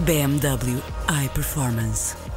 BMW iPerformance.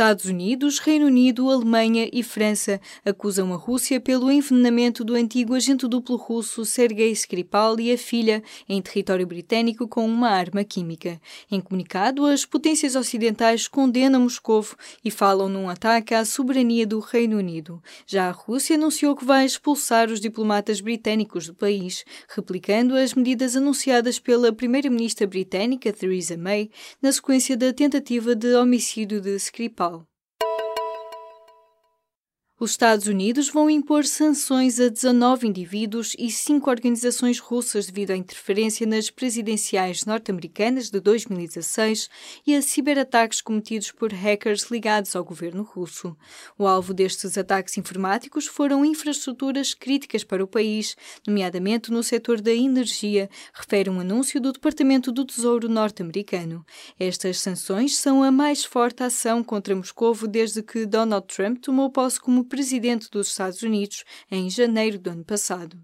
Estados Unidos, Reino Unido, Alemanha e França acusam a Rússia pelo envenenamento do antigo agente duplo russo Sergei Skripal e a filha em território britânico com uma arma química. Em comunicado, as potências ocidentais condenam Moscou e falam num ataque à soberania do Reino Unido. Já a Rússia anunciou que vai expulsar os diplomatas britânicos do país, replicando as medidas anunciadas pela primeira-ministra britânica Theresa May na sequência da tentativa de homicídio de Skripal os Estados Unidos vão impor sanções a 19 indivíduos e cinco organizações russas devido à interferência nas presidenciais norte-americanas de 2016 e a ciberataques cometidos por hackers ligados ao governo russo. O alvo destes ataques informáticos foram infraestruturas críticas para o país, nomeadamente no setor da energia, refere um anúncio do Departamento do Tesouro norte-americano. Estas sanções são a mais forte ação contra Moscou desde que Donald Trump tomou posse como presidente dos Estados Unidos em janeiro do ano passado.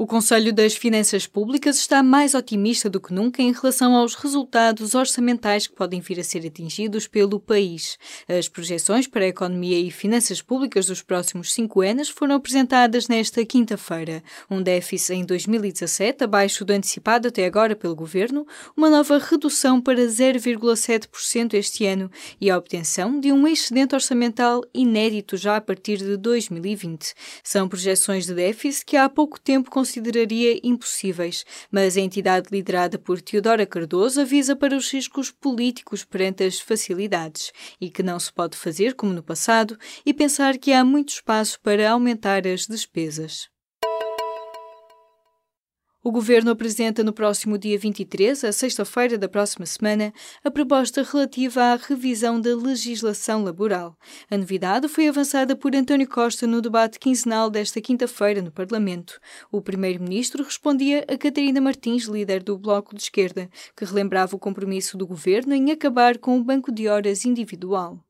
O Conselho das Finanças Públicas está mais otimista do que nunca em relação aos resultados orçamentais que podem vir a ser atingidos pelo país. As projeções para a economia e finanças públicas dos próximos cinco anos foram apresentadas nesta quinta-feira. Um déficit em 2017 abaixo do antecipado até agora pelo governo, uma nova redução para 0,7% este ano e a obtenção de um excedente orçamental inédito já a partir de 2020. São projeções de déficit que há pouco tempo consideraria impossíveis, mas a entidade liderada por Teodora Cardoso avisa para os riscos políticos perante as facilidades e que não se pode fazer como no passado e pensar que há muito espaço para aumentar as despesas. O Governo apresenta no próximo dia 23, a sexta-feira da próxima semana, a proposta relativa à revisão da legislação laboral. A novidade foi avançada por António Costa no debate quinzenal desta quinta-feira no Parlamento. O Primeiro-Ministro respondia a Catarina Martins, líder do Bloco de Esquerda, que relembrava o compromisso do Governo em acabar com o banco de horas individual.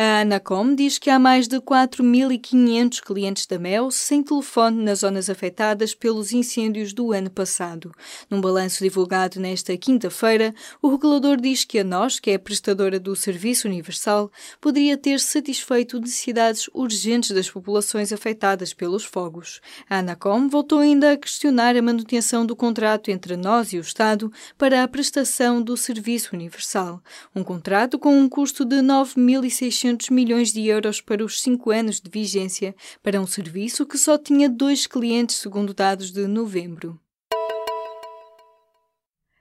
A Anacom diz que há mais de 4.500 clientes da Mel sem telefone nas zonas afetadas pelos incêndios do ano passado. Num balanço divulgado nesta quinta-feira, o regulador diz que a nós, que é a prestadora do Serviço Universal, poderia ter satisfeito necessidades urgentes das populações afetadas pelos fogos. A Anacom voltou ainda a questionar a manutenção do contrato entre nós e o Estado para a prestação do Serviço Universal. Um contrato com um custo de 9.600 600 milhões de euros para os cinco anos de vigência para um serviço que só tinha dois clientes, segundo dados de novembro.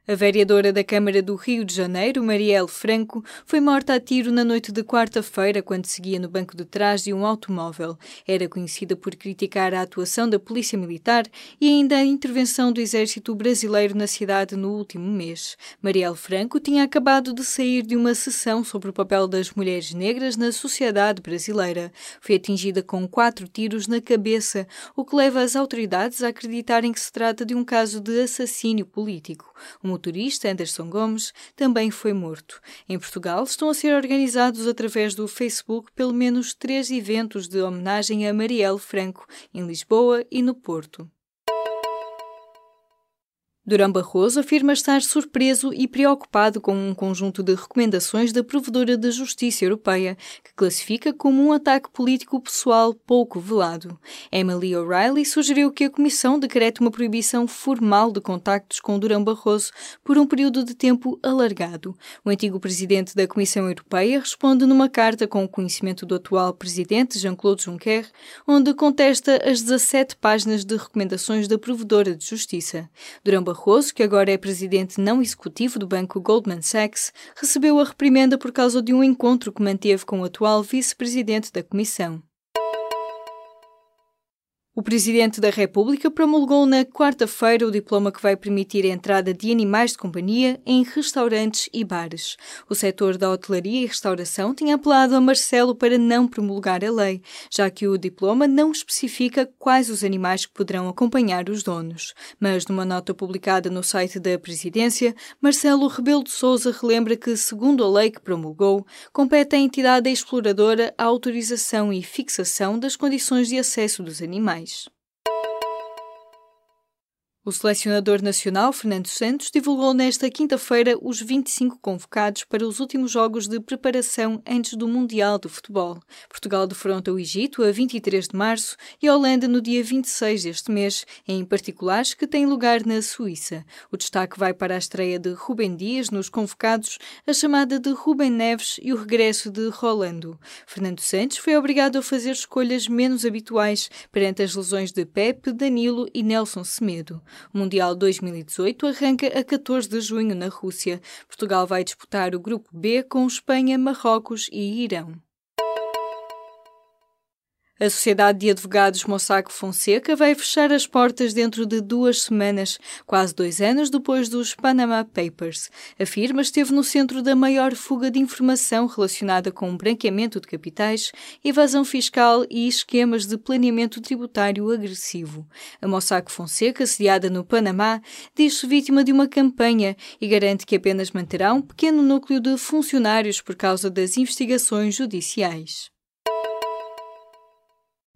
A vereadora da Câmara do Rio de Janeiro, Marielle Franco, foi morta a tiro na noite de quarta-feira quando seguia no banco de trás de um automóvel. Era conhecida por criticar a atuação da Polícia Militar e ainda a intervenção do Exército Brasileiro na cidade no último mês. Marielle Franco tinha acabado de sair de uma sessão sobre o papel das mulheres negras na sociedade brasileira. Foi atingida com quatro tiros na cabeça, o que leva as autoridades a acreditarem que se trata de um caso de assassínio político motorista Anderson Gomes também foi morto. Em Portugal estão a ser organizados através do Facebook pelo menos três eventos de homenagem a Marielle Franco, em Lisboa e no Porto. Durão Barroso afirma estar surpreso e preocupado com um conjunto de recomendações da Provedora da Justiça Europeia, que classifica como um ataque político pessoal pouco velado. Emily O'Reilly sugeriu que a Comissão decrete uma proibição formal de contactos com Durão Barroso por um período de tempo alargado. O antigo presidente da Comissão Europeia responde numa carta com o conhecimento do atual presidente Jean-Claude Juncker, onde contesta as 17 páginas de recomendações da Provedora de Justiça. Durão Barroso, que agora é presidente não executivo do banco Goldman Sachs, recebeu a reprimenda por causa de um encontro que manteve com o atual vice-presidente da Comissão. O Presidente da República promulgou na quarta-feira o diploma que vai permitir a entrada de animais de companhia em restaurantes e bares. O setor da hotelaria e restauração tinha apelado a Marcelo para não promulgar a lei, já que o diploma não especifica quais os animais que poderão acompanhar os donos. Mas numa nota publicada no site da Presidência, Marcelo Rebelo de Sousa relembra que, segundo a lei que promulgou, compete à entidade exploradora a autorização e fixação das condições de acesso dos animais. mais. O selecionador nacional, Fernando Santos, divulgou nesta quinta-feira os 25 convocados para os últimos jogos de preparação antes do Mundial de Futebol. Portugal defronta o Egito a 23 de março e a Holanda no dia 26 deste mês, em particulares que tem lugar na Suíça. O destaque vai para a estreia de Rubem Dias nos convocados, a chamada de Rubem Neves e o regresso de Rolando. Fernando Santos foi obrigado a fazer escolhas menos habituais perante as lesões de Pepe, Danilo e Nelson Semedo. O Mundial 2018 arranca a 14 de junho na Rússia. Portugal vai disputar o Grupo B com Espanha, Marrocos e Irão. A Sociedade de Advogados Mossack Fonseca vai fechar as portas dentro de duas semanas, quase dois anos depois dos Panama Papers. A firma esteve no centro da maior fuga de informação relacionada com branqueamento de capitais, evasão fiscal e esquemas de planeamento tributário agressivo. A Mossack Fonseca, sediada no Panamá, diz-se vítima de uma campanha e garante que apenas manterá um pequeno núcleo de funcionários por causa das investigações judiciais.